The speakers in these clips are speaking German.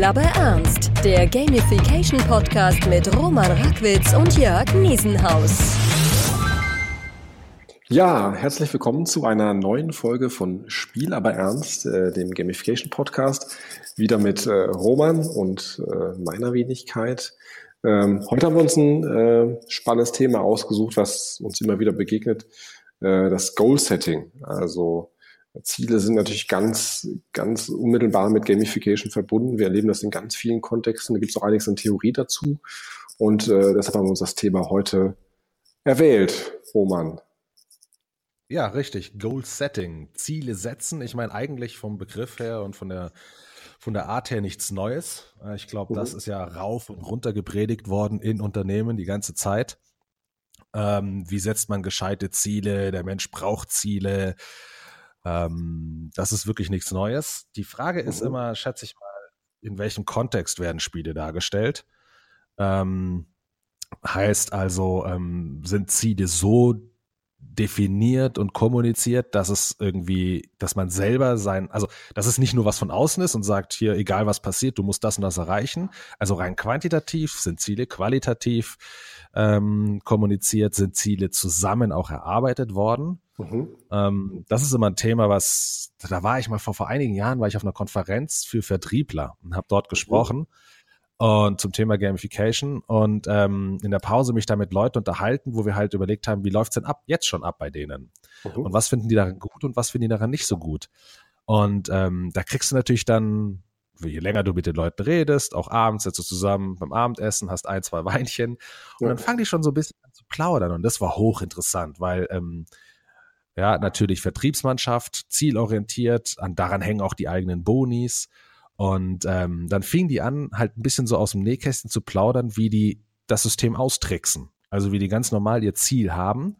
Spiel aber ernst. Der Gamification Podcast mit Roman Rackwitz und Jörg Niesenhaus. Ja, herzlich willkommen zu einer neuen Folge von Spiel aber ernst, äh, dem Gamification Podcast. Wieder mit äh, Roman und äh, meiner Wenigkeit. Ähm, heute haben wir uns ein äh, spannendes Thema ausgesucht, was uns immer wieder begegnet, äh, das Goal Setting. Also Ziele sind natürlich ganz, ganz unmittelbar mit Gamification verbunden. Wir erleben das in ganz vielen Kontexten. Da gibt es auch einiges an Theorie dazu. Und äh, deshalb haben wir uns das Thema heute erwählt, Roman. Ja, richtig. Goal Setting. Ziele setzen. Ich meine, eigentlich vom Begriff her und von der, von der Art her nichts Neues. Äh, ich glaube, mhm. das ist ja rauf und runter gepredigt worden in Unternehmen die ganze Zeit. Ähm, wie setzt man gescheite Ziele? Der Mensch braucht Ziele. Ähm, das ist wirklich nichts Neues. Die Frage ist mhm. immer, schätze ich mal, in welchem Kontext werden Spiele dargestellt? Ähm, heißt also, ähm, sind Ziele so definiert und kommuniziert, dass es irgendwie, dass man selber sein, also dass es nicht nur was von außen ist und sagt, hier, egal was passiert, du musst das und das erreichen. Also rein quantitativ sind Ziele, qualitativ ähm, kommuniziert, sind Ziele zusammen auch erarbeitet worden. Mhm. Ähm, das ist immer ein Thema, was, da war ich mal vor, vor einigen Jahren, war ich auf einer Konferenz für Vertriebler und habe dort mhm. gesprochen. Mhm und zum Thema Gamification und ähm, in der Pause mich da mit Leuten unterhalten, wo wir halt überlegt haben, wie läuft's denn ab, jetzt schon ab bei denen? Mhm. Und was finden die daran gut und was finden die daran nicht so gut? Und ähm, da kriegst du natürlich dann, je länger du mit den Leuten redest, auch abends sitzt du zusammen beim Abendessen, hast ein, zwei Weinchen und ja. dann fangen die schon so ein bisschen an zu plaudern und das war hochinteressant, weil ähm, ja, natürlich Vertriebsmannschaft, zielorientiert, an daran hängen auch die eigenen Bonis und ähm, dann fingen die an, halt ein bisschen so aus dem Nähkästchen zu plaudern, wie die das System austricksen. Also wie die ganz normal ihr Ziel haben,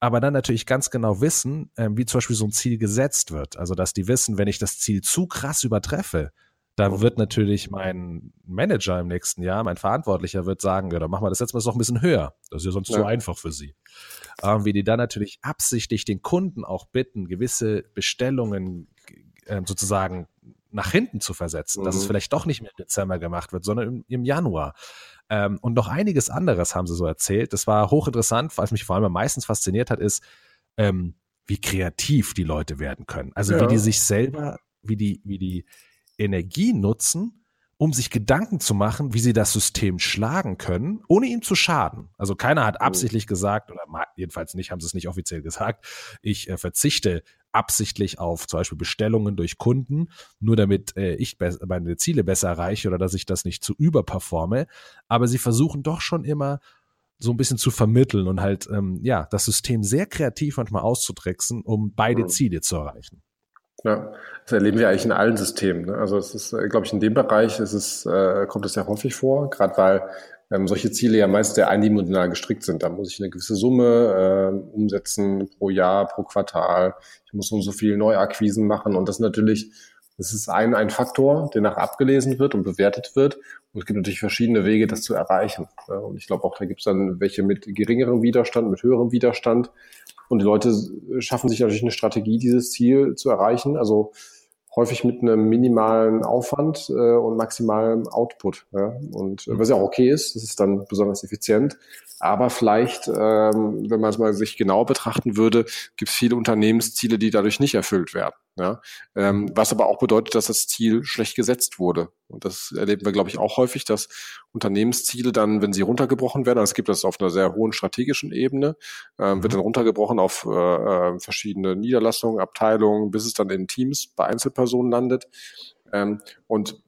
aber dann natürlich ganz genau wissen, äh, wie zum Beispiel so ein Ziel gesetzt wird. Also dass die wissen, wenn ich das Ziel zu krass übertreffe, dann wird natürlich mein Manager im nächsten Jahr, mein Verantwortlicher wird sagen, ja, dann machen wir das jetzt mal noch ein bisschen höher. Das ist ja sonst ja. zu einfach für sie. Ähm, wie die dann natürlich absichtlich den Kunden auch bitten, gewisse Bestellungen äh, sozusagen nach hinten zu versetzen, mhm. dass es mhm. vielleicht doch nicht mehr im Dezember gemacht wird, sondern im, im Januar. Ähm, und noch einiges anderes haben sie so erzählt. Das war hochinteressant, was mich vor allem am meisten fasziniert hat, ist, ähm, wie kreativ die Leute werden können. Also ja. wie die sich selber, wie die, wie die Energie nutzen, um sich Gedanken zu machen, wie sie das System schlagen können, ohne ihm zu schaden. Also keiner hat mhm. absichtlich gesagt, oder jedenfalls nicht, haben sie es nicht offiziell gesagt, ich äh, verzichte absichtlich auf zum Beispiel Bestellungen durch Kunden, nur damit äh, ich meine Ziele besser erreiche oder dass ich das nicht zu überperforme. Aber sie versuchen doch schon immer so ein bisschen zu vermitteln und halt ähm, ja das System sehr kreativ manchmal auszutricksen, um beide mhm. Ziele zu erreichen. Ja, das erleben wir eigentlich in allen Systemen. Ne? Also es ist, äh, glaube ich, in dem Bereich ist es, äh, kommt es ja häufig vor, gerade weil ähm, solche Ziele ja meist sehr eindimensional gestrickt sind. Da muss ich eine gewisse Summe äh, umsetzen pro Jahr, pro Quartal. Ich muss so und so viel Neuakquisen machen und das natürlich das ist ein, ein Faktor, der nach abgelesen wird und bewertet wird. Und es gibt natürlich verschiedene Wege, das zu erreichen. Und ich glaube auch, da gibt es dann welche mit geringerem Widerstand, mit höherem Widerstand. Und die Leute schaffen sich natürlich eine Strategie, dieses Ziel zu erreichen. Also häufig mit einem minimalen Aufwand äh, und maximalem Output. Ja? Und äh, was ja auch okay ist, das ist dann besonders effizient. Aber vielleicht, ähm, wenn man es mal sich genau betrachten würde, gibt es viele Unternehmensziele, die dadurch nicht erfüllt werden. Ja? Ähm, was aber auch bedeutet, dass das Ziel schlecht gesetzt wurde. Und das erleben wir, glaube ich, auch häufig, dass Unternehmensziele dann, wenn sie runtergebrochen werden, also es gibt das auf einer sehr hohen strategischen Ebene, ähm, wird mhm. dann runtergebrochen auf äh, äh, verschiedene Niederlassungen, Abteilungen, bis es dann in Teams bei Einzelpersonen landet. Ähm, und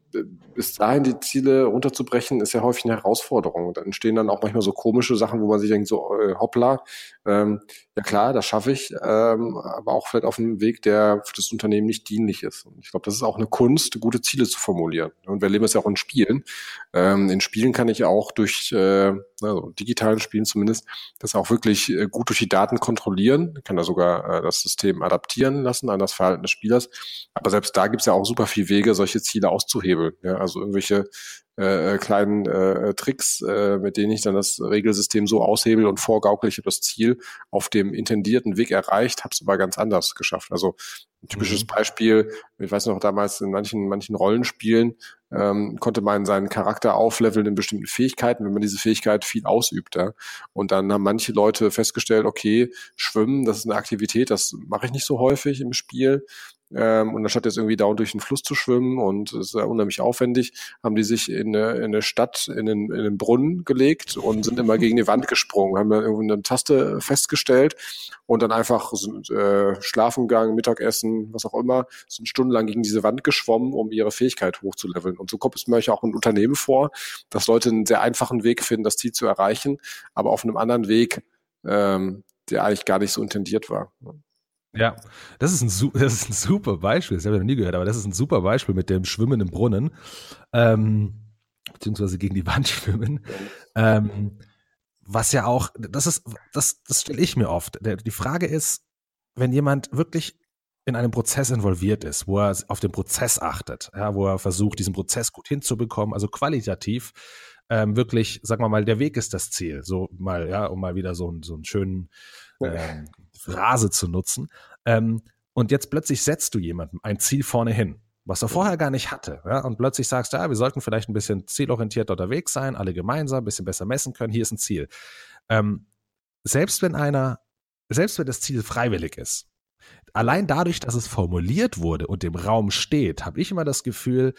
bis dahin die Ziele runterzubrechen, ist ja häufig eine Herausforderung. Da entstehen dann auch manchmal so komische Sachen, wo man sich denkt, so äh, hoppla, ähm, ja klar, das schaffe ich, ähm, aber auch vielleicht auf einem Weg, der für das Unternehmen nicht dienlich ist. Und ich glaube, das ist auch eine Kunst, gute Ziele zu formulieren. Und wir erleben es ja auch in Spielen. Ähm, in Spielen kann ich auch durch, äh, also digitalen Spielen zumindest, das auch wirklich äh, gut durch die Daten kontrollieren. Ich kann da sogar äh, das System adaptieren lassen an das Verhalten des Spielers. Aber selbst da gibt es ja auch super viele Wege, solche Ziele auszuhebeln. Ja, also irgendwelche äh, äh, kleinen äh, Tricks, äh, mit denen ich dann das Regelsystem so aushebel und vorgaukel, ich habe das Ziel auf dem intendierten Weg erreicht, habe es aber ganz anders geschafft. Also ein typisches mhm. Beispiel, ich weiß noch damals in manchen, manchen Rollenspielen, ähm, konnte man seinen Charakter aufleveln in bestimmten Fähigkeiten, wenn man diese Fähigkeit viel ausübt. Ja. Und dann haben manche Leute festgestellt, okay, Schwimmen, das ist eine Aktivität, das mache ich nicht so häufig im Spiel. Ähm, und anstatt jetzt irgendwie dauernd durch den Fluss zu schwimmen und es ist ja unheimlich aufwendig, haben die sich in eine, in eine Stadt, in einen, in einen Brunnen gelegt und sind immer gegen die Wand gesprungen, haben dann irgendwie eine Taste festgestellt und dann einfach sind, äh, schlafen gegangen, Mittagessen, was auch immer, sind stundenlang gegen diese Wand geschwommen, um ihre Fähigkeit hochzuleveln. Und so kommt es mir auch in Unternehmen vor, dass Leute einen sehr einfachen Weg finden, das Ziel zu erreichen, aber auf einem anderen Weg, ähm, der eigentlich gar nicht so intendiert war. Ja, das ist, ein, das ist ein super Beispiel. Das habe ich noch nie gehört, aber das ist ein super Beispiel mit dem Schwimmen im Brunnen, ähm, beziehungsweise gegen die Wand schwimmen. Ähm, was ja auch, das ist, das, das stelle ich mir oft. Die Frage ist, wenn jemand wirklich in einem Prozess involviert ist, wo er auf den Prozess achtet, ja, wo er versucht, diesen Prozess gut hinzubekommen, also qualitativ ähm, wirklich, sagen wir mal, der Weg ist das Ziel, so mal, ja, um mal wieder so, so einen schönen ähm, Phrase zu nutzen. Ähm, und jetzt plötzlich setzt du jemandem ein Ziel vorne hin, was er vorher gar nicht hatte. Ja? Und plötzlich sagst du, ja, wir sollten vielleicht ein bisschen zielorientiert unterwegs sein, alle gemeinsam, ein bisschen besser messen können, hier ist ein Ziel. Ähm, selbst wenn einer, selbst wenn das Ziel freiwillig ist, allein dadurch, dass es formuliert wurde und im Raum steht, habe ich immer das Gefühl,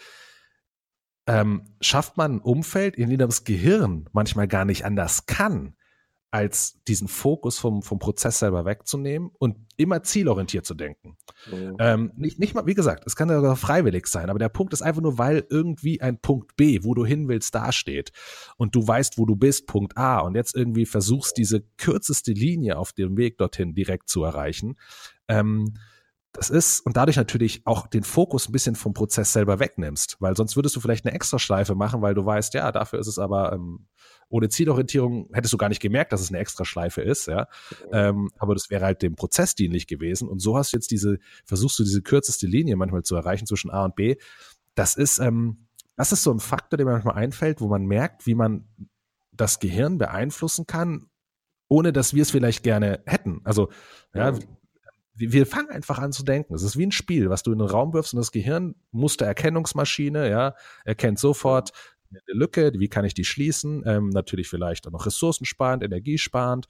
ähm, schafft man ein Umfeld, in dem das Gehirn manchmal gar nicht anders kann, als diesen Fokus vom, vom Prozess selber wegzunehmen und immer zielorientiert zu denken. Mhm. Ähm, nicht, nicht mal, wie gesagt, es kann sogar freiwillig sein, aber der Punkt ist einfach nur, weil irgendwie ein Punkt B, wo du hin willst, dasteht und du weißt, wo du bist, Punkt A und jetzt irgendwie versuchst, diese kürzeste Linie auf dem Weg dorthin direkt zu erreichen. Ähm, das ist und dadurch natürlich auch den Fokus ein bisschen vom Prozess selber wegnimmst, weil sonst würdest du vielleicht eine Extraschleife machen, weil du weißt, ja, dafür ist es aber ähm, ohne Zielorientierung hättest du gar nicht gemerkt, dass es eine Extraschleife ist, ja. Ähm, aber das wäre halt dem Prozess dienlich gewesen. Und so hast du jetzt diese, versuchst du diese kürzeste Linie manchmal zu erreichen zwischen A und B. Das ist, ähm, das ist so ein Faktor, der mir manchmal einfällt, wo man merkt, wie man das Gehirn beeinflussen kann, ohne dass wir es vielleicht gerne hätten. Also, ja, wir fangen einfach an zu denken. Es ist wie ein Spiel, was du in den Raum wirfst und das Gehirn, Mustererkennungsmaschine, ja, erkennt sofort, eine Lücke, wie kann ich die schließen? Ähm, natürlich vielleicht auch noch ressourcensparend, energiesparend.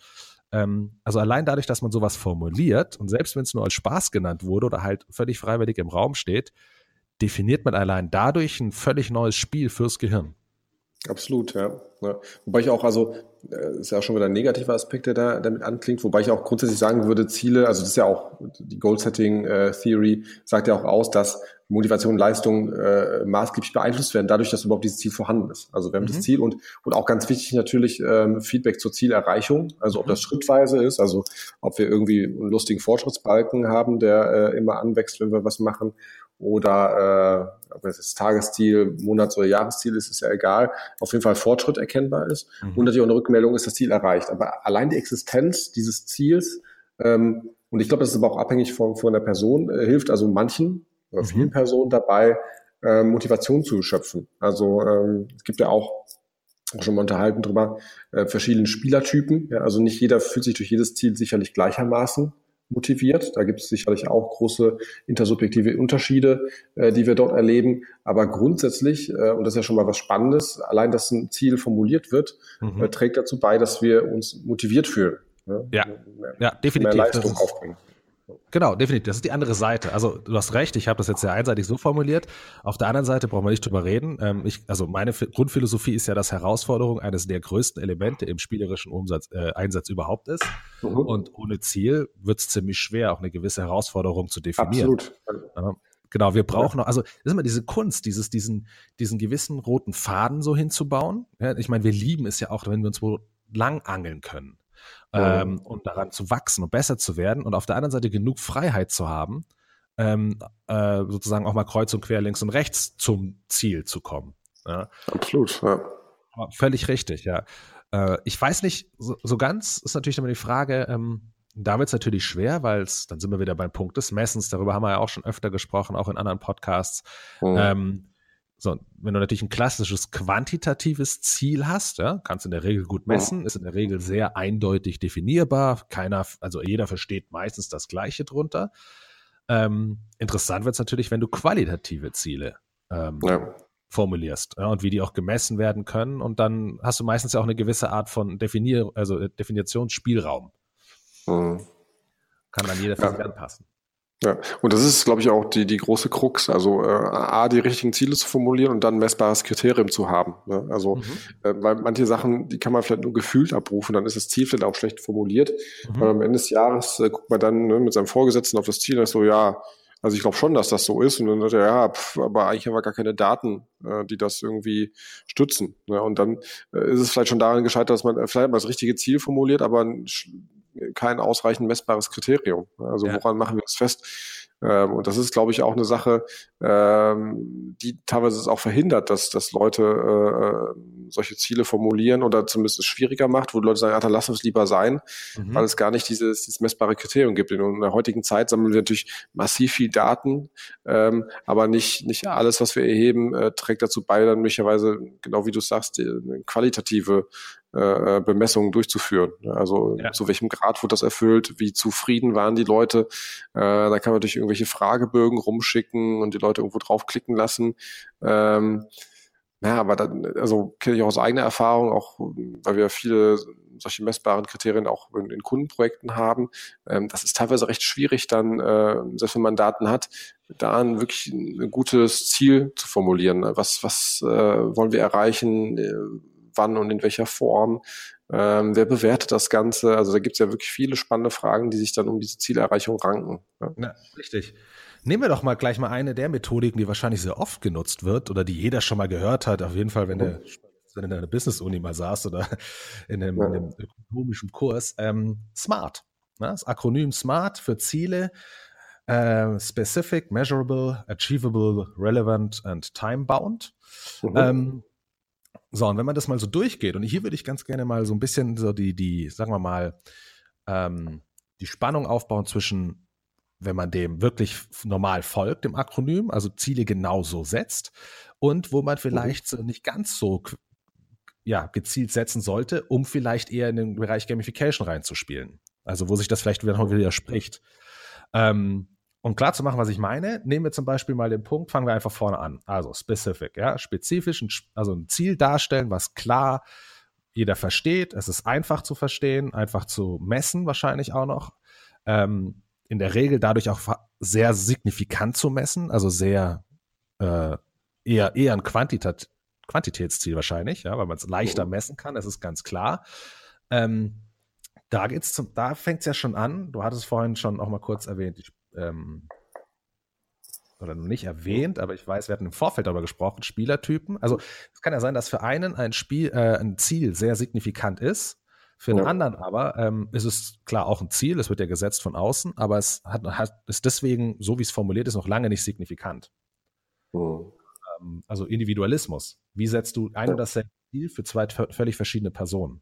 Ähm, also allein dadurch, dass man sowas formuliert und selbst wenn es nur als Spaß genannt wurde oder halt völlig freiwillig im Raum steht, definiert man allein dadurch ein völlig neues Spiel fürs Gehirn. Absolut, ja. ja. Wobei ich auch, also, äh, ist ja auch schon wieder ein negativer Aspekt, der da damit anklingt, wobei ich auch grundsätzlich sagen würde, Ziele, also das ist ja auch, die Goal-Setting-Theory sagt ja auch aus, dass Motivation und Leistung äh, maßgeblich beeinflusst werden, dadurch, dass überhaupt dieses Ziel vorhanden ist. Also wir haben mhm. das Ziel und, und auch ganz wichtig natürlich ähm, Feedback zur Zielerreichung, also ob das mhm. schrittweise ist, also ob wir irgendwie einen lustigen Fortschrittsbalken haben, der äh, immer anwächst, wenn wir was machen, oder äh, ob es das Tagesziel, Monats- oder Jahresziel ist, ist ja egal. Auf jeden Fall Fortschritt erkennbar ist mhm. und natürlich auch eine Rückmeldung ist das Ziel erreicht. Aber allein die Existenz dieses Ziels ähm, und ich glaube, das ist aber auch abhängig von, von der Person, äh, hilft also manchen oder vielen mhm. Personen dabei, äh, Motivation zu schöpfen. Also ähm, es gibt ja auch schon mal unterhalten drüber, äh, verschiedene Spielertypen. Ja, also nicht jeder fühlt sich durch jedes Ziel sicherlich gleichermaßen motiviert. Da gibt es sicherlich auch große intersubjektive Unterschiede, äh, die wir dort erleben. Aber grundsätzlich, äh, und das ist ja schon mal was Spannendes, allein, dass ein Ziel formuliert wird, mhm. äh, trägt dazu bei, dass wir uns motiviert fühlen. Ne? Ja, mehr, ja definitiv. Mehr Leistung aufbringen. Genau, definitiv. Das ist die andere Seite. Also du hast recht, ich habe das jetzt sehr einseitig so formuliert. Auf der anderen Seite brauchen wir nicht drüber reden. Ähm, ich, also meine Grundphilosophie ist ja, dass Herausforderung eines der größten Elemente im spielerischen Umsatz, äh, Einsatz überhaupt ist. Mhm. Und ohne Ziel wird es ziemlich schwer, auch eine gewisse Herausforderung zu definieren. Absolut. Ja, genau, wir brauchen noch, also das ist immer diese Kunst, dieses, diesen, diesen gewissen roten Faden so hinzubauen. Ja, ich meine, wir lieben es ja auch, wenn wir uns wo lang angeln können ähm, und daran zu wachsen und besser zu werden und auf der anderen Seite genug Freiheit zu haben, ähm, äh, sozusagen auch mal kreuz und quer links und rechts zum Ziel zu kommen. Ja. Absolut, ja. Völlig richtig, ja. Äh, ich weiß nicht, so, so, ganz ist natürlich immer die Frage, ähm, da wird es natürlich schwer, weil es, dann sind wir wieder beim Punkt des Messens, darüber haben wir ja auch schon öfter gesprochen, auch in anderen Podcasts. Mhm. Ähm, so, wenn du natürlich ein klassisches quantitatives Ziel hast, ja, kannst du in der Regel gut messen, ist in der Regel sehr eindeutig definierbar. Keiner, also jeder versteht meistens das Gleiche drunter. Ähm, interessant wird es natürlich, wenn du qualitative Ziele ähm, ja. formulierst ja, und wie die auch gemessen werden können. Und dann hast du meistens ja auch eine gewisse Art von Definier, also Definitionsspielraum. Mhm. Kann dann jeder für sich anpassen. Ja, und das ist, glaube ich, auch die, die große Krux. Also äh, A, die richtigen Ziele zu formulieren und dann ein messbares Kriterium zu haben. Ne? Also, mhm. äh, weil manche Sachen, die kann man vielleicht nur gefühlt abrufen, dann ist das Ziel vielleicht auch schlecht formuliert. Mhm. Weil am Ende des Jahres äh, guckt man dann ne, mit seinem Vorgesetzten auf das Ziel und ist so, ja, also ich glaube schon, dass das so ist. Und dann sagt er, ja, pf, aber eigentlich haben wir gar keine Daten, äh, die das irgendwie stützen. Ne? Und dann äh, ist es vielleicht schon daran gescheitert, dass man äh, vielleicht mal das richtige Ziel formuliert, aber kein ausreichend messbares Kriterium. Also ja. woran machen wir das fest? Ähm, und das ist, glaube ich, auch eine Sache, ähm, die teilweise es auch verhindert, dass, dass Leute äh, solche Ziele formulieren oder zumindest es schwieriger macht, wo die Leute sagen, ja, dann lass uns lieber sein, mhm. weil es gar nicht dieses, dieses messbare Kriterium gibt. In der heutigen Zeit sammeln wir natürlich massiv viel Daten, ähm, aber nicht, nicht alles, was wir erheben, äh, trägt dazu bei, dann möglicherweise, genau wie du sagst, die, eine qualitative äh, äh, Bemessungen durchzuführen. Also ja. zu welchem Grad wurde das erfüllt, wie zufrieden waren die Leute. Äh, da kann man durch irgendwelche Fragebögen rumschicken und die Leute irgendwo draufklicken lassen. Ähm, ja, aber dann, also kenne ich auch aus eigener Erfahrung, auch weil wir viele solche messbaren Kriterien auch in, in Kundenprojekten haben. Ähm, das ist teilweise recht schwierig, dann, äh, selbst wenn man Daten hat, da ein wirklich ein gutes Ziel zu formulieren. Was, was äh, wollen wir erreichen? Äh, wann und in welcher Form, ähm, wer bewertet das Ganze? Also da gibt es ja wirklich viele spannende Fragen, die sich dann um diese Zielerreichung ranken. Ja. ja, richtig. Nehmen wir doch mal gleich mal eine der Methodiken, die wahrscheinlich sehr oft genutzt wird oder die jeder schon mal gehört hat. Auf jeden Fall, wenn du wenn in einer Business-Uni mal saß oder in einem, ja. in einem ökonomischen Kurs. Ähm, SMART. Ne? Das Akronym SMART für Ziele. Uh, specific, measurable, achievable, relevant and time-bound. Mhm. Ähm, so, und wenn man das mal so durchgeht, und hier würde ich ganz gerne mal so ein bisschen so die, die, sagen wir mal, ähm, die Spannung aufbauen zwischen, wenn man dem wirklich normal folgt, dem Akronym, also Ziele genauso setzt, und wo man mhm. vielleicht so nicht ganz so ja, gezielt setzen sollte, um vielleicht eher in den Bereich Gamification reinzuspielen. Also wo sich das vielleicht wieder widerspricht. Ähm, um klar zu machen, was ich meine, nehmen wir zum Beispiel mal den Punkt, fangen wir einfach vorne an. Also specific, ja, spezifisch, also ein Ziel darstellen, was klar jeder versteht. Es ist einfach zu verstehen, einfach zu messen wahrscheinlich auch noch. Ähm, in der Regel dadurch auch sehr signifikant zu messen, also sehr äh, eher, eher ein Quantitat Quantitätsziel wahrscheinlich, ja, weil man es leichter mhm. messen kann, das ist ganz klar. Ähm, da geht's zum, da fängt es ja schon an. Du hattest vorhin schon auch mal kurz erwähnt, die ähm, oder noch nicht erwähnt, aber ich weiß, wir hatten im Vorfeld darüber gesprochen, Spielertypen. Also es kann ja sein, dass für einen ein Spiel, äh, ein Ziel sehr signifikant ist, für den ja. anderen aber ähm, ist es klar auch ein Ziel, es wird ja gesetzt von außen, aber es hat, hat ist deswegen, so wie es formuliert ist, noch lange nicht signifikant. Mhm. Ähm, also Individualismus. Wie setzt du ein ja. oder dasselbe Ziel für zwei völlig verschiedene Personen?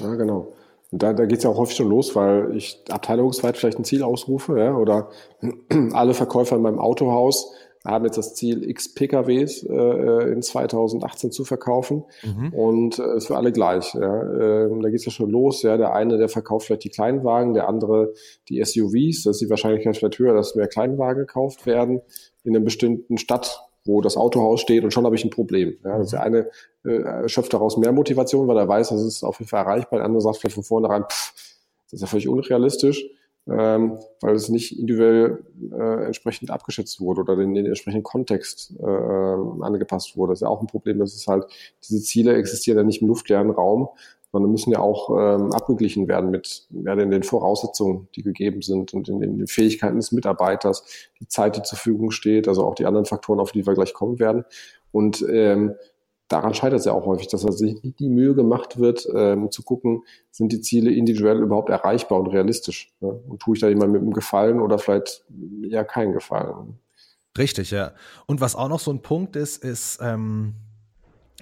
Ja, genau. Und da, da geht es ja auch häufig schon los, weil ich abteilungsweit vielleicht ein Ziel ausrufe, ja, oder alle Verkäufer in meinem Autohaus haben jetzt das Ziel, x PKWs äh, in 2018 zu verkaufen mhm. und äh, ist für alle gleich. Ja. Ähm, da geht es ja schon los. Ja. Der eine, der verkauft vielleicht die Kleinwagen, der andere die SUVs. Das ist die Wahrscheinlichkeit vielleicht höher, dass mehr Kleinwagen gekauft werden in einer bestimmten Stadt wo das Autohaus steht und schon habe ich ein Problem. Ja, das der eine äh, schöpft daraus mehr Motivation, weil er weiß, das ist auf jeden Fall erreichbar. Der andere sagt vielleicht von vornherein, pff, das ist ja völlig unrealistisch, ähm, weil es nicht individuell äh, entsprechend abgeschätzt wurde oder in den entsprechenden Kontext äh, angepasst wurde. Das ist ja auch ein Problem, dass es halt, diese Ziele existieren ja nicht im luftleeren Raum, sondern müssen ja auch ähm, abgeglichen werden mit ja, den, den Voraussetzungen, die gegeben sind und in, in den Fähigkeiten des Mitarbeiters, die Zeit, die zur Verfügung steht, also auch die anderen Faktoren, auf die wir gleich kommen werden. Und ähm, daran scheitert es ja auch häufig, dass sich nicht die Mühe gemacht wird, ähm, zu gucken, sind die Ziele individuell überhaupt erreichbar und realistisch. Ne? Und tue ich da jemand mit einem Gefallen oder vielleicht ja keinen Gefallen. Richtig, ja. Und was auch noch so ein Punkt ist, ist, ähm,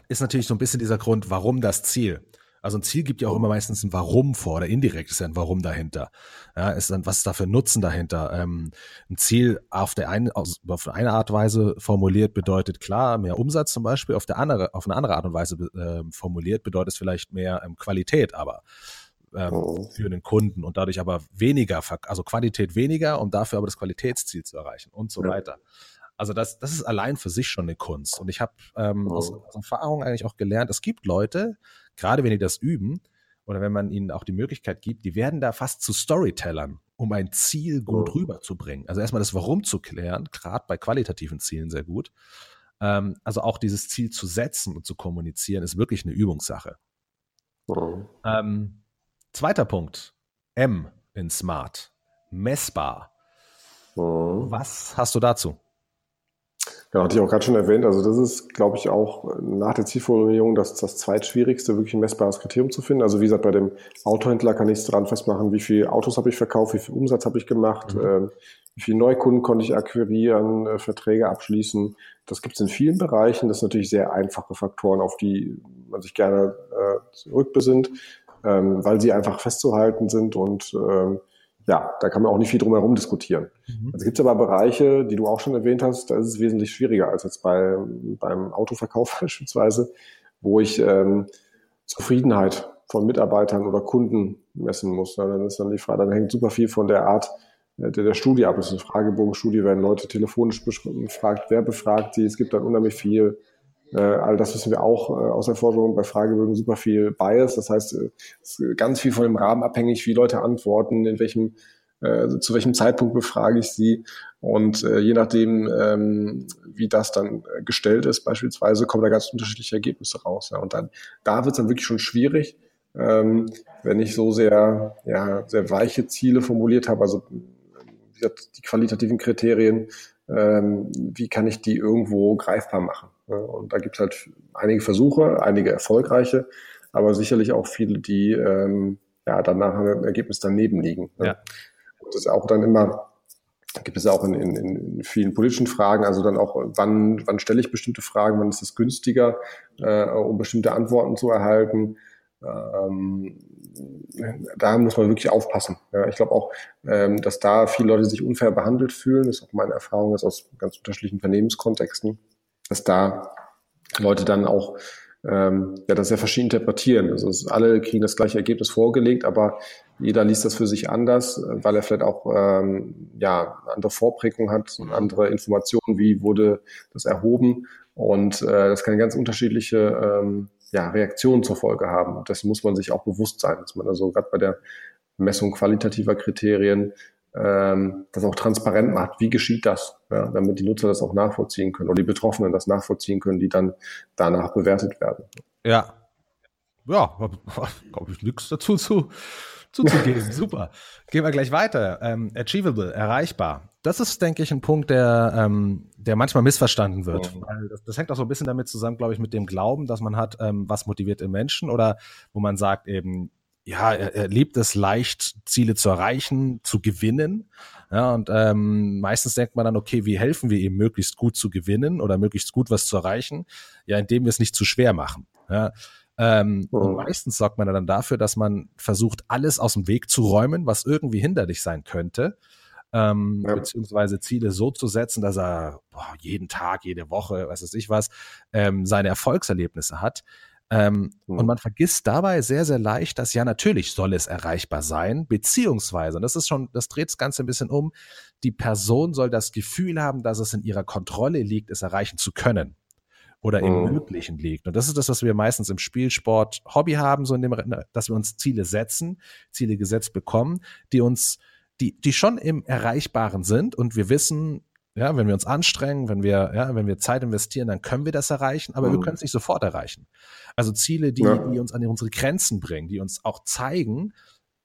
ist natürlich so ein bisschen dieser Grund, warum das Ziel. Also ein Ziel gibt ja auch immer meistens ein Warum vor oder indirekt ist ja ein Warum dahinter. Ja, ist dann, was ist da für Nutzen dahinter? Ähm, ein Ziel auf der einen, auf eine Art und Weise formuliert bedeutet klar mehr Umsatz zum Beispiel, auf der andere, auf eine andere Art und Weise äh, formuliert bedeutet es vielleicht mehr ähm, Qualität, aber ähm, oh. für den Kunden und dadurch aber weniger, also Qualität weniger, um dafür aber das Qualitätsziel zu erreichen und so ja. weiter. Also das, das ist allein für sich schon eine Kunst. Und ich habe ähm, aus, aus Erfahrung eigentlich auch gelernt, es gibt Leute, gerade wenn die das üben oder wenn man ihnen auch die Möglichkeit gibt, die werden da fast zu Storytellern, um ein Ziel gut rüberzubringen. Also erstmal das Warum zu klären, gerade bei qualitativen Zielen sehr gut. Ähm, also auch dieses Ziel zu setzen und zu kommunizieren, ist wirklich eine Übungssache. Mhm. Ähm, zweiter Punkt. M in Smart. Messbar. Mhm. Was hast du dazu? Genau, hatte ich auch gerade schon erwähnt. Also das ist, glaube ich, auch nach der Zielformulierung das, das zweitschwierigste, wirklich ein messbares Kriterium zu finden. Also wie gesagt, bei dem Autohändler kann ich es dran festmachen, wie viele Autos habe ich verkauft, wie viel Umsatz habe ich gemacht, mhm. äh, wie viele Neukunden konnte ich akquirieren, äh, Verträge abschließen. Das gibt es in vielen Bereichen. Das sind natürlich sehr einfache Faktoren, auf die man sich gerne äh, zurückbesinnt, ähm, weil sie einfach festzuhalten sind und ähm, ja, da kann man auch nicht viel drum herum diskutieren. Mhm. Also gibt es aber Bereiche, die du auch schon erwähnt hast, da ist es wesentlich schwieriger als jetzt bei, beim Autoverkauf beispielsweise, wo ich ähm, Zufriedenheit von Mitarbeitern oder Kunden messen muss. Ja, dann ist dann die Frage, dann hängt super viel von der Art äh, der, der Studie ab. Das ist eine Fragebogenstudie, werden Leute telefonisch befragt, wer befragt die. Es gibt dann unheimlich viel all das wissen wir auch äh, aus der Forschung bei Fragebögen super viel Bias. Das heißt, äh, es ist ganz viel von dem Rahmen abhängig, wie Leute antworten, in welchem, äh, zu welchem Zeitpunkt befrage ich sie. Und äh, je nachdem, ähm, wie das dann äh, gestellt ist, beispielsweise, kommen da ganz unterschiedliche Ergebnisse raus. Und dann, da wird es dann wirklich schon schwierig, ähm, wenn ich so sehr, ja, sehr weiche Ziele formuliert habe, also die qualitativen Kriterien, ähm, wie kann ich die irgendwo greifbar machen? Und da gibt es halt einige Versuche, einige erfolgreiche, aber sicherlich auch viele, die ähm, ja dann nach einem Ergebnis daneben liegen. Ne? Ja. Und das ist auch dann immer, gibt es auch in, in, in vielen politischen Fragen, also dann auch, wann, wann stelle ich bestimmte Fragen, wann ist es günstiger, äh, um bestimmte Antworten zu erhalten. Ähm, da muss man wirklich aufpassen. Ja, ich glaube auch, ähm, dass da viele Leute sich unfair behandelt fühlen. Das ist auch meine Erfahrung ist aus ganz unterschiedlichen Unternehmenskontexten dass da Leute dann auch ähm, ja, das sehr verschieden interpretieren. Also es, alle kriegen das gleiche Ergebnis vorgelegt, aber jeder liest das für sich anders, weil er vielleicht auch ähm, ja, andere Vorprägung hat und andere Informationen, wie wurde das erhoben. Und äh, das kann ganz unterschiedliche ähm, ja, Reaktionen zur Folge haben. Und das muss man sich auch bewusst sein, dass man also gerade bei der Messung qualitativer Kriterien ähm, das auch transparent macht. Wie geschieht das? Ja, damit die Nutzer das auch nachvollziehen können oder die Betroffenen das nachvollziehen können, die dann danach bewertet werden. Ja. Ja, glaube ich, nichts dazu zu, zuzugeben. Super. Gehen wir gleich weiter. Ähm, achievable, erreichbar. Das ist, denke ich, ein Punkt, der, ähm, der manchmal missverstanden wird. Mhm. Weil das, das, hängt auch so ein bisschen damit zusammen, glaube ich, mit dem Glauben, dass man hat, ähm, was motiviert den Menschen oder wo man sagt eben, ja, er, er liebt es leicht, Ziele zu erreichen, zu gewinnen. Ja, und ähm, meistens denkt man dann, okay, wie helfen wir ihm möglichst gut zu gewinnen oder möglichst gut was zu erreichen? Ja, indem wir es nicht zu schwer machen. Ja, ähm, oh. Und meistens sorgt man dann dafür, dass man versucht, alles aus dem Weg zu räumen, was irgendwie hinderlich sein könnte. Ähm, ja. beziehungsweise Ziele so zu setzen, dass er boah, jeden Tag, jede Woche, was weiß ich was, ähm, seine Erfolgserlebnisse hat. Ähm, mhm. Und man vergisst dabei sehr, sehr leicht, dass ja natürlich soll es erreichbar sein, beziehungsweise, und das ist schon, das dreht das Ganze ein bisschen um, die Person soll das Gefühl haben, dass es in ihrer Kontrolle liegt, es erreichen zu können oder im mhm. Möglichen liegt. Und das ist das, was wir meistens im Spielsport Hobby haben, so in dem, dass wir uns Ziele setzen, Ziele gesetzt bekommen, die uns, die, die schon im Erreichbaren sind und wir wissen, ja, wenn wir uns anstrengen, wenn wir, ja, wenn wir Zeit investieren, dann können wir das erreichen, aber mhm. wir können es nicht sofort erreichen. Also Ziele, die, ja. die uns an unsere Grenzen bringen, die uns auch zeigen,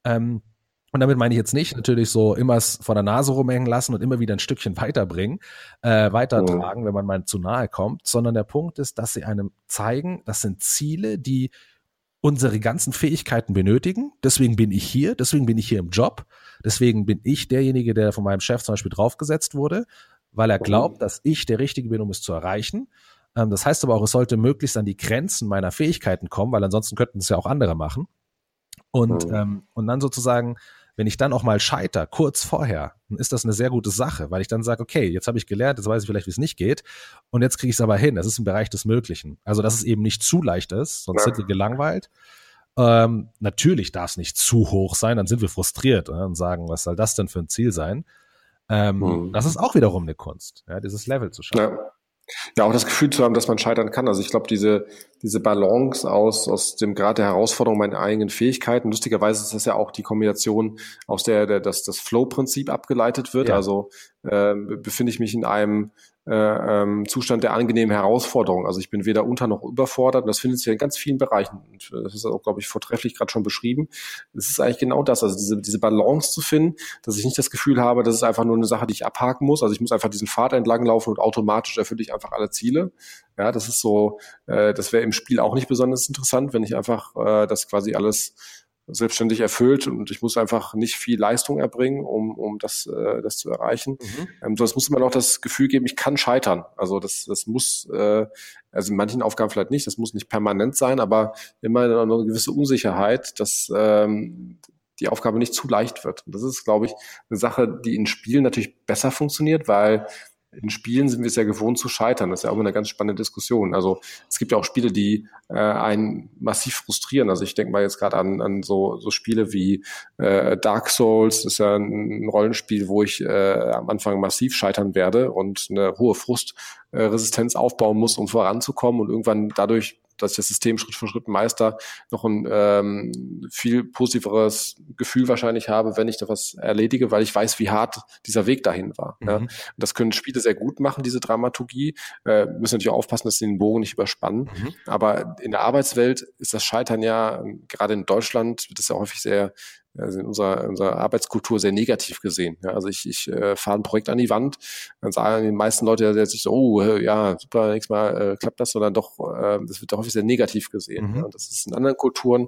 ähm, und damit meine ich jetzt nicht natürlich so immer vor der Nase rumhängen lassen und immer wieder ein Stückchen weiterbringen, äh, weitertragen, mhm. wenn man mal zu nahe kommt, sondern der Punkt ist, dass sie einem zeigen, das sind Ziele, die unsere ganzen Fähigkeiten benötigen. Deswegen bin ich hier, deswegen bin ich hier im Job, deswegen bin ich derjenige, der von meinem Chef zum Beispiel draufgesetzt wurde weil er glaubt, dass ich der Richtige bin, um es zu erreichen. Ähm, das heißt aber auch, es sollte möglichst an die Grenzen meiner Fähigkeiten kommen, weil ansonsten könnten es ja auch andere machen. Und, mhm. ähm, und dann sozusagen, wenn ich dann auch mal scheiter, kurz vorher, dann ist das eine sehr gute Sache, weil ich dann sage, okay, jetzt habe ich gelernt, jetzt weiß ich vielleicht, wie es nicht geht, und jetzt kriege ich es aber hin. Das ist im Bereich des Möglichen. Also, dass es eben nicht zu leicht ist, sonst ja. sind wir gelangweilt. Ähm, natürlich darf es nicht zu hoch sein, dann sind wir frustriert äh, und sagen, was soll das denn für ein Ziel sein? Ähm, mhm. Das ist auch wiederum eine Kunst, ja, dieses Level zu schaffen. Ja. Ja, auch das Gefühl zu haben, dass man scheitern kann. Also ich glaube, diese, diese Balance aus, aus dem Grad der Herausforderung meiner eigenen Fähigkeiten, lustigerweise ist das ja auch die Kombination, aus der, der das, das Flow-Prinzip abgeleitet wird. Ja. Also äh, befinde ich mich in einem äh, ähm, Zustand der angenehmen Herausforderung. Also ich bin weder unter noch überfordert. Und das findet sich in ganz vielen Bereichen. Und das ist auch, glaube ich, vortrefflich gerade schon beschrieben. Es ist eigentlich genau das, also diese, diese Balance zu finden, dass ich nicht das Gefühl habe, das ist einfach nur eine Sache, die ich abhaken muss. Also ich muss einfach diesen Pfad entlang laufen und automatisch erfülle ich einfach alle Ziele. Ja, das ist so, äh, das wäre im Spiel auch nicht besonders interessant, wenn ich einfach äh, das quasi alles selbstständig erfüllt und ich muss einfach nicht viel Leistung erbringen, um, um das, äh, das zu erreichen. Mhm. Ähm, sonst muss man auch das Gefühl geben, ich kann scheitern. Also das, das muss, äh, also in manchen Aufgaben vielleicht nicht, das muss nicht permanent sein, aber immer eine, eine gewisse Unsicherheit, dass ähm, die Aufgabe nicht zu leicht wird. Und das ist, glaube ich, eine Sache, die in Spielen natürlich besser funktioniert, weil in Spielen sind wir es ja gewohnt zu scheitern. Das ist ja auch immer eine ganz spannende Diskussion. Also es gibt ja auch Spiele, die äh, einen massiv frustrieren. Also ich denke mal jetzt gerade an, an so, so Spiele wie äh, Dark Souls. Das ist ja ein Rollenspiel, wo ich äh, am Anfang massiv scheitern werde und eine hohe Frustresistenz aufbauen muss, um voranzukommen und irgendwann dadurch dass ich das System Schritt für Schritt meister, noch ein ähm, viel positiveres Gefühl wahrscheinlich habe, wenn ich da was erledige, weil ich weiß, wie hart dieser Weg dahin war. Mhm. Ja. Das können Spiele sehr gut machen, diese Dramaturgie. Äh, müssen natürlich auch aufpassen, dass sie den Bogen nicht überspannen. Mhm. Aber in der Arbeitswelt ist das Scheitern ja, gerade in Deutschland, wird das ja häufig sehr also in unserer, unserer Arbeitskultur sehr negativ gesehen. Ja, also ich, ich äh, fahre ein Projekt an die Wand, dann sagen die meisten Leute ja sich so, oh ja, super, nächstes Mal äh, klappt das, sondern doch, äh, das wird doch häufig sehr negativ gesehen. Mhm. Ja, das ist in anderen Kulturen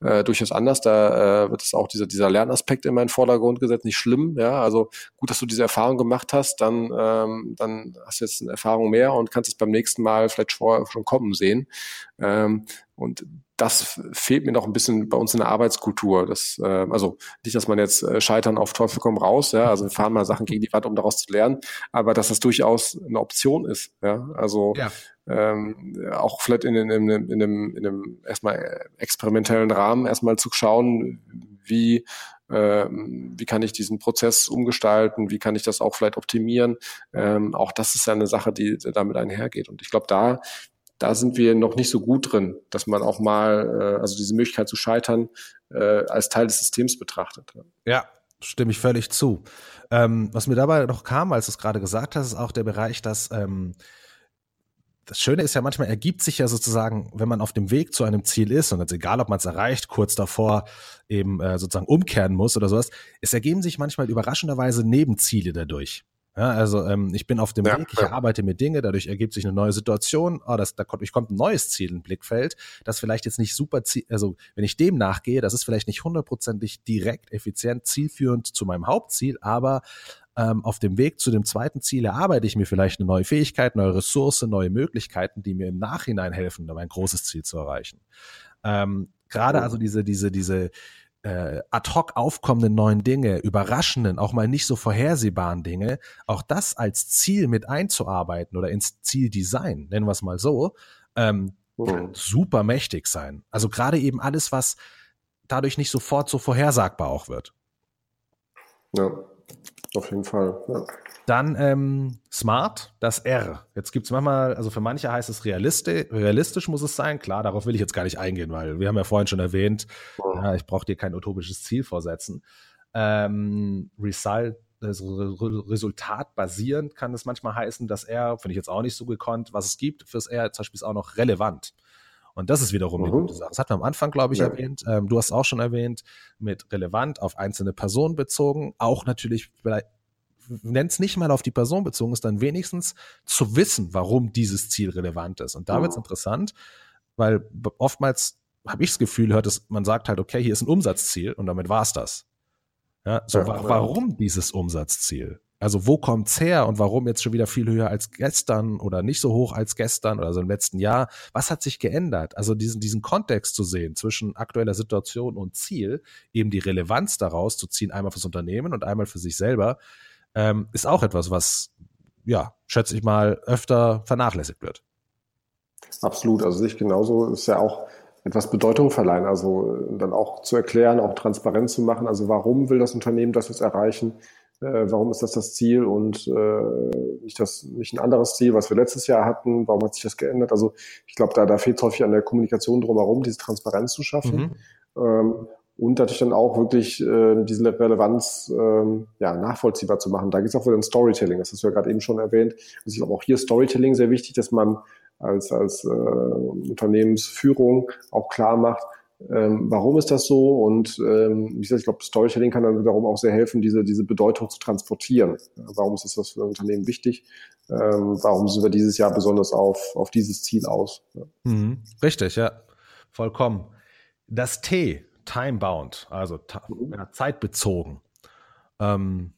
äh, durchaus anders. Da äh, wird es auch dieser, dieser Lernaspekt immer in den Vordergrund gesetzt, nicht schlimm. Ja, also gut, dass du diese Erfahrung gemacht hast, dann, ähm, dann hast du jetzt eine Erfahrung mehr und kannst es beim nächsten Mal vielleicht schon, schon kommen sehen. Ähm, und das fehlt mir noch ein bisschen bei uns in der Arbeitskultur. Das, äh, also nicht, dass man jetzt äh, scheitern auf Teufel komm raus, ja, also wir fahren mal Sachen gegen die Wand, um daraus zu lernen, aber dass das durchaus eine Option ist, ja, also ja. Ähm, auch vielleicht in, in, in, in, einem, in einem erstmal experimentellen Rahmen erstmal zu schauen, wie ähm, wie kann ich diesen Prozess umgestalten, wie kann ich das auch vielleicht optimieren. Ähm, auch das ist ja eine Sache, die damit einhergeht. Und ich glaube, da da sind wir noch nicht so gut drin, dass man auch mal, äh, also diese Möglichkeit zu scheitern, äh, als Teil des Systems betrachtet. Ja, stimme ich völlig zu. Ähm, was mir dabei noch kam, als du es gerade gesagt hast, ist auch der Bereich, dass ähm, das Schöne ist ja, manchmal ergibt sich ja sozusagen, wenn man auf dem Weg zu einem Ziel ist, und jetzt egal, ob man es erreicht, kurz davor eben äh, sozusagen umkehren muss oder sowas, es ergeben sich manchmal überraschenderweise Nebenziele dadurch. Ja, also ähm, ich bin auf dem ja, Weg, ich ja. arbeite mit Dinge, dadurch ergibt sich eine neue Situation, oh, das, da kommt, ich kommt ein neues Ziel in Blickfeld, das vielleicht jetzt nicht super, also wenn ich dem nachgehe, das ist vielleicht nicht hundertprozentig direkt, effizient, zielführend zu meinem Hauptziel, aber ähm, auf dem Weg zu dem zweiten Ziel erarbeite ich mir vielleicht eine neue Fähigkeit, neue Ressource, neue Möglichkeiten, die mir im Nachhinein helfen, um ein großes Ziel zu erreichen. Ähm, Gerade oh. also diese, diese, diese äh, ad hoc aufkommenden neuen Dinge, überraschenden, auch mal nicht so vorhersehbaren Dinge, auch das als Ziel mit einzuarbeiten oder ins Zieldesign, nennen wir es mal so, ähm, oh. kann super mächtig sein. Also gerade eben alles, was dadurch nicht sofort so vorhersagbar auch wird. Ja, auf jeden Fall. Ja. Dann ähm, Smart, das R. Jetzt gibt es manchmal, also für manche heißt es realistisch, realistisch muss es sein. Klar, darauf will ich jetzt gar nicht eingehen, weil wir haben ja vorhin schon erwähnt, oh. ja, ich brauche dir kein utopisches Ziel vorsetzen. Ähm, Result, also Resultat basierend kann es manchmal heißen, dass R, finde ich jetzt auch nicht so gekonnt, was es gibt, fürs R zum Beispiel ist auch noch relevant. Und das ist wiederum eine mhm. gute Sache. Das hat man am Anfang, glaube ich, ja. erwähnt. Ähm, du hast auch schon erwähnt, mit relevant auf einzelne Personen bezogen. Auch natürlich vielleicht nennt es nicht mal auf die Person bezogen, ist dann wenigstens zu wissen, warum dieses Ziel relevant ist. Und da wird es interessant, weil oftmals habe ich das Gefühl, hört es, man sagt halt, okay, hier ist ein Umsatzziel und damit war es das. Ja, so, ja, wa warum dieses Umsatzziel? Also wo kommt's her und warum jetzt schon wieder viel höher als gestern oder nicht so hoch als gestern oder so im letzten Jahr? Was hat sich geändert? Also diesen, diesen Kontext zu sehen zwischen aktueller Situation und Ziel, eben die Relevanz daraus zu ziehen, einmal fürs Unternehmen und einmal für sich selber, ähm, ist auch etwas, was, ja, schätze ich mal, öfter vernachlässigt wird. Absolut, also sich genauso ist ja auch etwas Bedeutung verleihen, also dann auch zu erklären, auch transparent zu machen, also warum will das Unternehmen das jetzt erreichen, warum ist das das Ziel und äh, nicht, das, nicht ein anderes Ziel, was wir letztes Jahr hatten? Warum hat sich das geändert? Also ich glaube, da, da fehlt häufig an der Kommunikation drumherum, diese Transparenz zu schaffen. Mhm. Ähm, und natürlich dann auch wirklich äh, diese Relevanz ähm, ja, nachvollziehbar zu machen. Da geht es auch wieder um Storytelling, das hast du ja gerade eben schon erwähnt. Also ich glaube auch hier Storytelling sehr wichtig, dass man als, als äh, Unternehmensführung auch klar macht, ähm, warum ist das so? Und ähm, wie gesagt, ich glaube, Storytelling kann dann wiederum auch sehr helfen, diese, diese Bedeutung zu transportieren. Warum ist das für ein Unternehmen wichtig? Ähm, warum sind wir dieses Jahr besonders auf, auf dieses Ziel aus? Ja. Mhm. Richtig, ja. Vollkommen. Das T, time-bound, also mhm. ja, zeitbezogen. Ähm,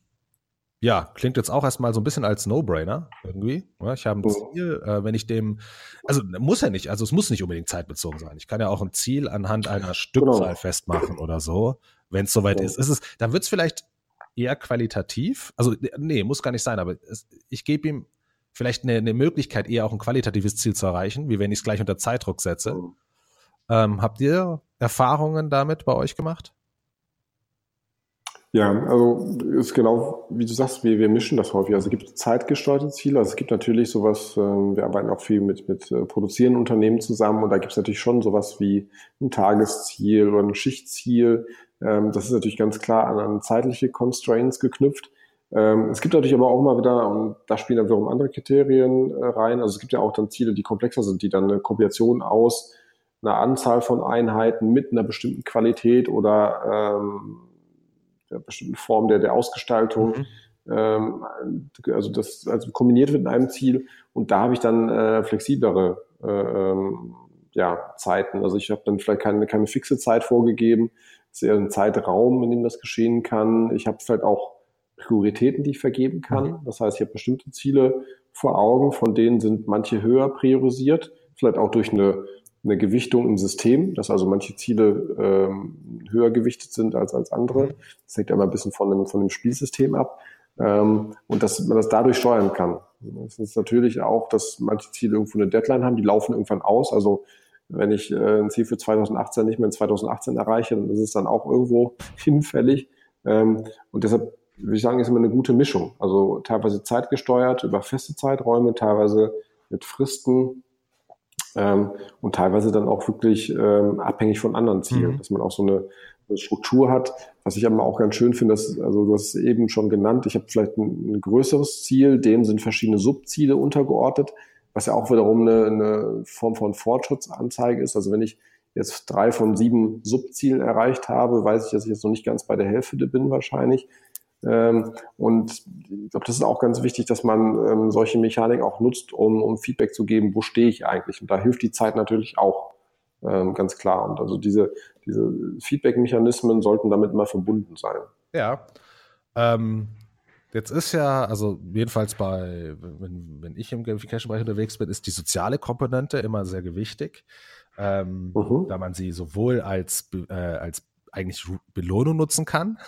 ja, klingt jetzt auch erstmal so ein bisschen als No-Brainer irgendwie. Ich habe ein. Ziel, äh, wenn ich dem, also muss ja nicht, also es muss nicht unbedingt zeitbezogen sein. Ich kann ja auch ein Ziel anhand einer Stückzahl genau. festmachen oder so, wenn es soweit ja. ist. ist es, dann wird es vielleicht eher qualitativ, also nee, muss gar nicht sein, aber es, ich gebe ihm vielleicht eine, eine, Möglichkeit, eher auch ein qualitatives Ziel zu erreichen, wie wenn ich es gleich unter Zeitdruck setze. Mhm. Ähm, habt ihr Erfahrungen damit bei euch gemacht? Ja, also ist genau, wie du sagst, wir, wir mischen das häufig. Also es gibt zeitgesteuerte Ziele, also es gibt natürlich sowas, ähm, wir arbeiten auch viel mit, mit äh, produzierenden Unternehmen zusammen und da gibt es natürlich schon sowas wie ein Tagesziel oder ein Schichtziel. Ähm, das ist natürlich ganz klar an, an zeitliche Constraints geknüpft. Ähm, es gibt natürlich aber auch mal wieder, und da spielen dann wiederum andere Kriterien äh, rein. Also es gibt ja auch dann Ziele, die komplexer sind, die dann eine Kombination aus einer Anzahl von Einheiten mit einer bestimmten Qualität oder ähm, der bestimmten Form der, der Ausgestaltung. Mhm. Ähm, also das also kombiniert wird in einem Ziel und da habe ich dann äh, flexiblere äh, ähm, ja, Zeiten. Also ich habe dann vielleicht keine, keine fixe Zeit vorgegeben. Es ist eher ein Zeitraum, in dem das geschehen kann. Ich habe vielleicht auch Prioritäten, die ich vergeben kann. Mhm. Das heißt, ich habe bestimmte Ziele vor Augen, von denen sind manche höher priorisiert, vielleicht auch durch eine eine Gewichtung im System, dass also manche Ziele ähm, höher gewichtet sind als, als andere. Mhm. Das hängt immer ein bisschen von dem, von dem Spielsystem ab. Ähm, und dass man das dadurch steuern kann. Das ist natürlich auch, dass manche Ziele irgendwo eine Deadline haben, die laufen irgendwann aus. Also wenn ich äh, ein Ziel für 2018 nicht mehr in 2018 erreiche, dann ist es dann auch irgendwo hinfällig. Ähm, und deshalb würde ich sagen, ist immer eine gute Mischung. Also teilweise zeitgesteuert über feste Zeiträume, teilweise mit Fristen, ähm, und teilweise dann auch wirklich ähm, abhängig von anderen Zielen, mhm. dass man auch so eine, eine, Struktur hat. Was ich aber auch ganz schön finde, dass, also du hast es eben schon genannt, ich habe vielleicht ein, ein, größeres Ziel, dem sind verschiedene Subziele untergeordnet, was ja auch wiederum eine, eine Form von Fortschrittsanzeige ist. Also wenn ich jetzt drei von sieben Subzielen erreicht habe, weiß ich, dass ich jetzt noch nicht ganz bei der Hälfte bin wahrscheinlich. Ähm, und ich glaube, das ist auch ganz wichtig, dass man ähm, solche Mechanik auch nutzt, um, um Feedback zu geben, wo stehe ich eigentlich. Und da hilft die Zeit natürlich auch ähm, ganz klar. Und also diese, diese Feedback-Mechanismen sollten damit immer verbunden sein. Ja. Ähm, jetzt ist ja, also jedenfalls bei, wenn, wenn ich im Gamification-Bereich unterwegs bin, ist die soziale Komponente immer sehr gewichtig. Ähm, mhm. da man sie sowohl als, äh, als eigentlich Belohnung nutzen kann,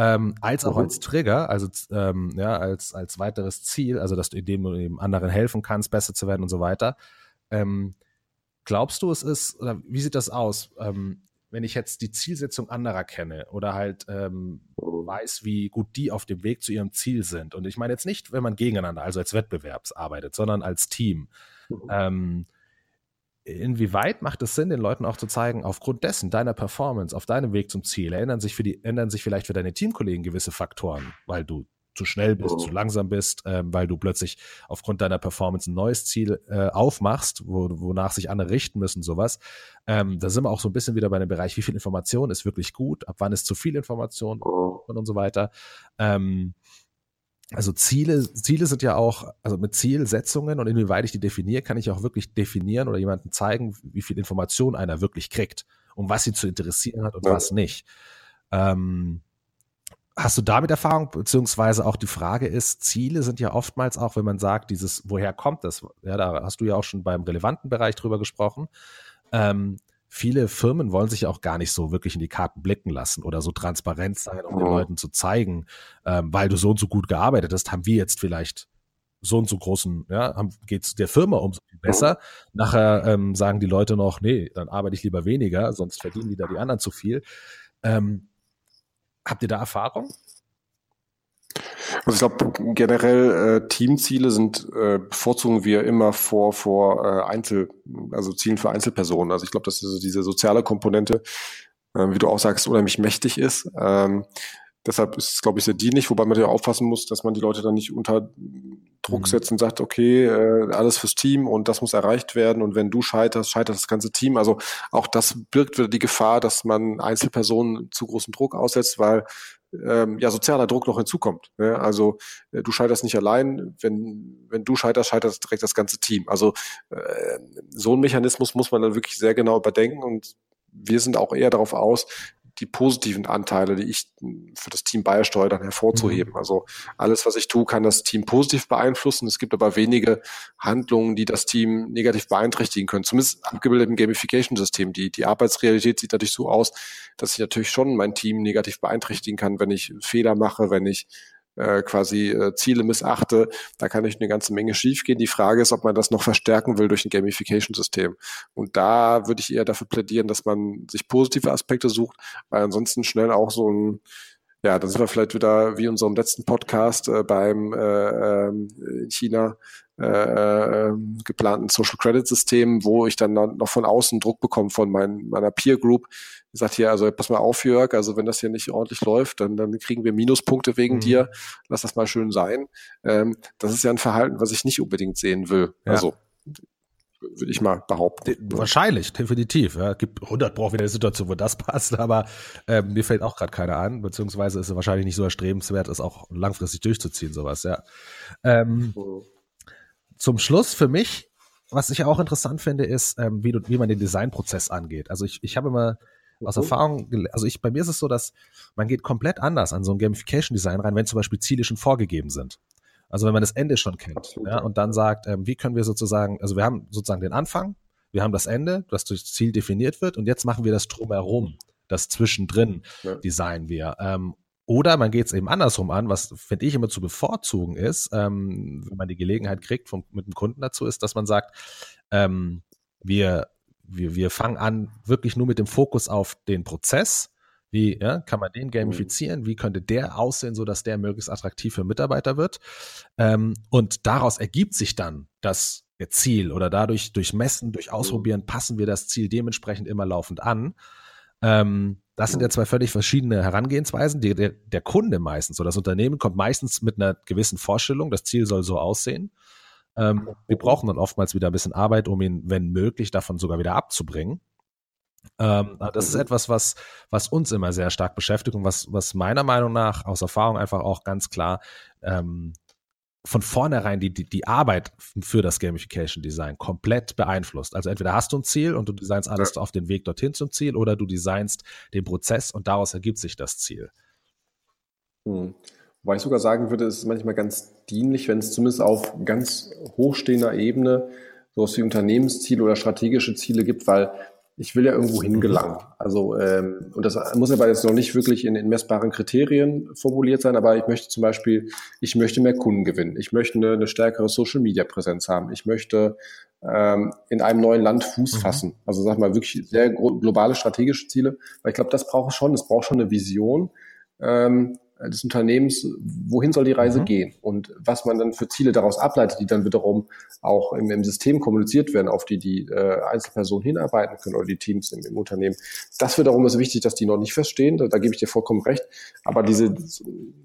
ähm, als auch mhm. als Trigger, also ähm, ja, als, als weiteres Ziel, also dass du eben anderen helfen kannst, besser zu werden und so weiter. Ähm, glaubst du, es ist, oder wie sieht das aus? Ähm, wenn ich jetzt die Zielsetzung anderer kenne oder halt ähm, weiß, wie gut die auf dem Weg zu ihrem Ziel sind. Und ich meine jetzt nicht, wenn man gegeneinander, also als Wettbewerbs arbeitet, sondern als Team. Mhm. Ähm, inwieweit macht es Sinn, den Leuten auch zu zeigen, aufgrund dessen, deiner Performance, auf deinem Weg zum Ziel, ändern sich, für die, ändern sich vielleicht für deine Teamkollegen gewisse Faktoren, weil du zu schnell bist, zu langsam bist, ähm, weil du plötzlich aufgrund deiner Performance ein neues Ziel äh, aufmachst, wo, wonach sich andere richten müssen, sowas. Ähm, da sind wir auch so ein bisschen wieder bei dem Bereich, wie viel Information ist wirklich gut, ab wann ist zu viel Information und, und so weiter. Ähm, also Ziele, Ziele sind ja auch, also mit Zielsetzungen und inwieweit ich die definiere, kann ich auch wirklich definieren oder jemandem zeigen, wie viel Information einer wirklich kriegt, um was ihn zu interessieren hat und ja. was nicht. Ähm, hast du damit Erfahrung, beziehungsweise auch die Frage ist, Ziele sind ja oftmals auch, wenn man sagt, dieses, woher kommt das? Ja, da hast du ja auch schon beim relevanten Bereich drüber gesprochen. Ähm, viele Firmen wollen sich auch gar nicht so wirklich in die Karten blicken lassen oder so transparent sein, um den Leuten zu zeigen, ähm, weil du so und so gut gearbeitet hast, haben wir jetzt vielleicht so und so großen, ja, geht es der Firma umso besser. Nachher ähm, sagen die Leute noch, nee, dann arbeite ich lieber weniger, sonst verdienen wieder die anderen zu viel. Ähm, habt ihr da Erfahrung? Also ich glaube generell äh, Teamziele sind äh, bevorzugen wir immer vor vor äh, Einzel also Zielen für Einzelpersonen. Also ich glaube, dass diese, diese soziale Komponente, äh, wie du auch sagst, unheimlich mächtig ist. Ähm, deshalb ist es, glaube ich, sehr dienlich, wobei man ja aufpassen muss, dass man die Leute dann nicht unter Druck mhm. setzt und sagt, okay, äh, alles fürs Team und das muss erreicht werden und wenn du scheiterst, scheitert das ganze Team. Also auch das birgt wieder die Gefahr, dass man Einzelpersonen zu großen Druck aussetzt, weil ähm, ja sozialer Druck noch hinzukommt. Ne? Also äh, du scheiterst nicht allein, wenn wenn du scheiterst, scheitert direkt das ganze Team. Also äh, so ein Mechanismus muss man dann wirklich sehr genau überdenken und wir sind auch eher darauf aus, die positiven Anteile, die ich für das Team beisteuere, dann hervorzuheben. Mhm. Also alles, was ich tue, kann das Team positiv beeinflussen. Es gibt aber wenige Handlungen, die das Team negativ beeinträchtigen können. Zumindest abgebildet im Gamification-System. Die, die Arbeitsrealität sieht natürlich so aus, dass ich natürlich schon mein Team negativ beeinträchtigen kann, wenn ich Fehler mache, wenn ich äh, quasi äh, Ziele missachte, da kann nicht eine ganze Menge schiefgehen. Die Frage ist, ob man das noch verstärken will durch ein Gamification-System. Und da würde ich eher dafür plädieren, dass man sich positive Aspekte sucht, weil ansonsten schnell auch so ein ja, dann sind wir vielleicht wieder wie in unserem letzten Podcast äh, beim äh, ähm, in China äh, äh, geplanten Social Credit System, wo ich dann noch von außen Druck bekomme von mein, meiner Peer Group, sagt hier, also pass mal auf, Jörg, also wenn das hier nicht ordentlich läuft, dann, dann kriegen wir Minuspunkte wegen mhm. dir, lass das mal schön sein. Ähm, das ist ja ein Verhalten, was ich nicht unbedingt sehen will. Ja. Also würde ich mal behaupten. Wahrscheinlich, definitiv. Ja. Gibt 100 braucht wieder eine Situation, wo das passt, aber äh, mir fällt auch gerade keiner an, beziehungsweise ist es wahrscheinlich nicht so erstrebenswert, es auch langfristig durchzuziehen, sowas, ja. Ähm, mhm. Zum Schluss für mich, was ich auch interessant finde, ist, ähm, wie, du, wie man den Designprozess angeht. Also ich, ich habe immer aus mhm. Erfahrung, also ich, bei mir ist es so, dass man geht komplett anders an so ein Gamification-Design rein, wenn zum Beispiel Ziele schon vorgegeben sind. Also wenn man das Ende schon kennt ja, und dann sagt, ähm, wie können wir sozusagen, also wir haben sozusagen den Anfang, wir haben das Ende, das durch Ziel definiert wird und jetzt machen wir das drumherum, das zwischendrin ja. designen wir. Ähm, oder man geht es eben andersrum an, was finde ich immer zu bevorzugen ist, ähm, wenn man die Gelegenheit kriegt vom, mit dem Kunden dazu, ist, dass man sagt, ähm, wir wir, wir fangen an wirklich nur mit dem Fokus auf den Prozess. Wie ja, kann man den mhm. gamifizieren? Wie könnte der aussehen, so dass der möglichst attraktiv für Mitarbeiter wird? Ähm, und daraus ergibt sich dann das Ziel oder dadurch durch Messen, durch mhm. Ausprobieren passen wir das Ziel dementsprechend immer laufend an. Ähm, das sind ja zwei völlig verschiedene Herangehensweisen. Die, der, der Kunde meistens oder das Unternehmen kommt meistens mit einer gewissen Vorstellung, das Ziel soll so aussehen. Ähm, wir brauchen dann oftmals wieder ein bisschen Arbeit, um ihn, wenn möglich, davon sogar wieder abzubringen. Ähm, das ist mhm. etwas, was, was uns immer sehr stark beschäftigt und was, was meiner Meinung nach aus Erfahrung einfach auch ganz klar ähm, von vornherein die, die, die Arbeit für das Gamification Design komplett beeinflusst. Also entweder hast du ein Ziel und du designst alles ja. auf den Weg dorthin zum Ziel oder du designst den Prozess und daraus ergibt sich das Ziel. Hm. Wobei ich sogar sagen würde, es ist manchmal ganz dienlich, wenn es zumindest auf ganz hochstehender Ebene sowas wie Unternehmensziele oder strategische Ziele gibt, weil ich will ja irgendwo hingelangen. Also ähm, und das muss aber jetzt noch nicht wirklich in, in messbaren Kriterien formuliert sein, aber ich möchte zum Beispiel, ich möchte mehr Kunden gewinnen, ich möchte eine, eine stärkere Social Media Präsenz haben, ich möchte ähm, in einem neuen Land Fuß mhm. fassen. Also sag mal wirklich sehr globale strategische Ziele, weil ich glaube, das braucht schon, es braucht schon eine Vision. Ähm, des Unternehmens, wohin soll die Reise mhm. gehen und was man dann für Ziele daraus ableitet, die dann wiederum auch im, im System kommuniziert werden, auf die die äh, Einzelpersonen hinarbeiten können oder die Teams im, im, Unternehmen. Das wiederum ist wichtig, dass die noch nicht verstehen, da, da gebe ich dir vollkommen recht, aber diese,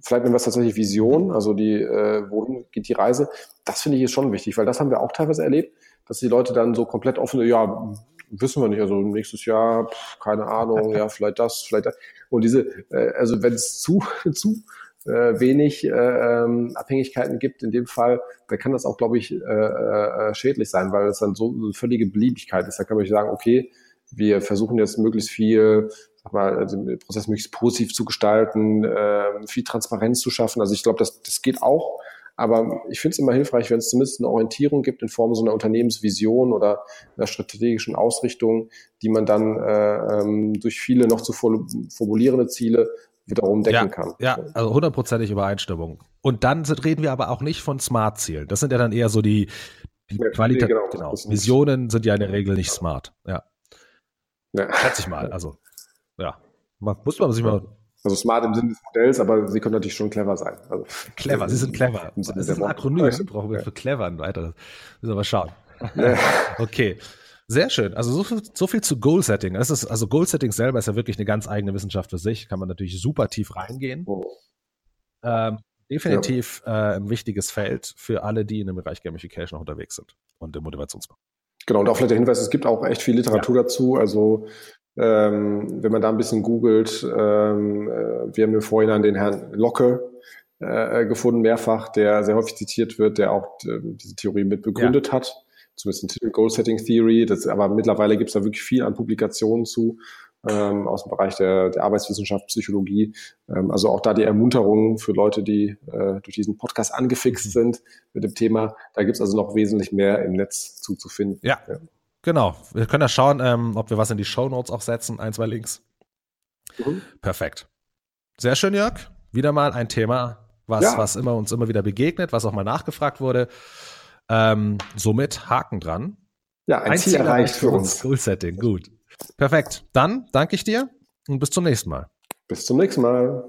vielleicht nennen wir es tatsächlich Vision, also die, äh, wohin geht die Reise, das finde ich ist schon wichtig, weil das haben wir auch teilweise erlebt, dass die Leute dann so komplett offen, ja, wissen wir nicht, also nächstes Jahr, pff, keine Ahnung, ja, vielleicht das, vielleicht das. Und diese, äh, also wenn es zu, zu äh, wenig äh, ähm, Abhängigkeiten gibt, in dem Fall, dann kann das auch, glaube ich, äh, äh, schädlich sein, weil es dann so eine völlige Beliebigkeit ist. Da kann man nicht sagen, okay, wir versuchen jetzt möglichst viel, sag mal, also den Prozess möglichst positiv zu gestalten, äh, viel Transparenz zu schaffen. Also ich glaube, das, das geht auch. Aber ich finde es immer hilfreich, wenn es zumindest eine Orientierung gibt in Form so einer Unternehmensvision oder einer strategischen Ausrichtung, die man dann äh, ähm, durch viele noch zu formulierende Ziele wiederum decken ja, kann. Ja, also hundertprozentig Übereinstimmung. Und dann reden wir aber auch nicht von Smart-Zielen. Das sind ja dann eher so die, die ja, Qualität. Genau, genau. Visionen sind ja in der Regel nicht smart. Ja. ja. Schätze ich mal. Also, ja. Muss man sich mal Also smart im Sinne des Modells, aber sie können natürlich schon clever sein. Also clever, sie sind clever. Das ist ein. Akronym, brauchen wir für clever ein weiteres. Müssen wir mal schauen. okay. Sehr schön. Also so viel, so viel zu Goal Setting. Das ist, also Goal Setting selber ist ja wirklich eine ganz eigene Wissenschaft für sich. Kann man natürlich super tief reingehen. Oh. Ähm, definitiv äh, ein wichtiges Feld für alle, die in dem Bereich Gamification auch unterwegs sind und im Motivationsbau. Genau, und auch vielleicht der Hinweis, es gibt auch echt viel Literatur dazu. Also ähm, wenn man da ein bisschen googelt, ähm, äh, wir haben im Vorhinein den Herrn Locke äh, gefunden, mehrfach, der sehr häufig zitiert wird, der auch äh, diese Theorie mit begründet hat. Zumindest ein Titel Goal Setting Theory. Das, aber mittlerweile gibt es da wirklich viel an Publikationen zu ähm, aus dem Bereich der, der Arbeitswissenschaft, Psychologie. Ähm, also auch da die Ermunterung für Leute, die äh, durch diesen Podcast angefixt sind mit dem Thema. Da gibt es also noch wesentlich mehr im Netz zuzufinden. Ja, genau. Wir können ja schauen, ähm, ob wir was in die Show Notes auch setzen, ein, zwei Links. Mhm. Perfekt. Sehr schön, Jörg. Wieder mal ein Thema, was, Ja. was immer uns immer wieder begegnet, was auch mal nachgefragt wurde. Ähm, somit Haken dran. Ja, ein, Ziel, erreicht für uns. Goal Setting, gut. Perfekt. Dann danke ich dir und bis zum nächsten Mal. Bis zum nächsten Mal.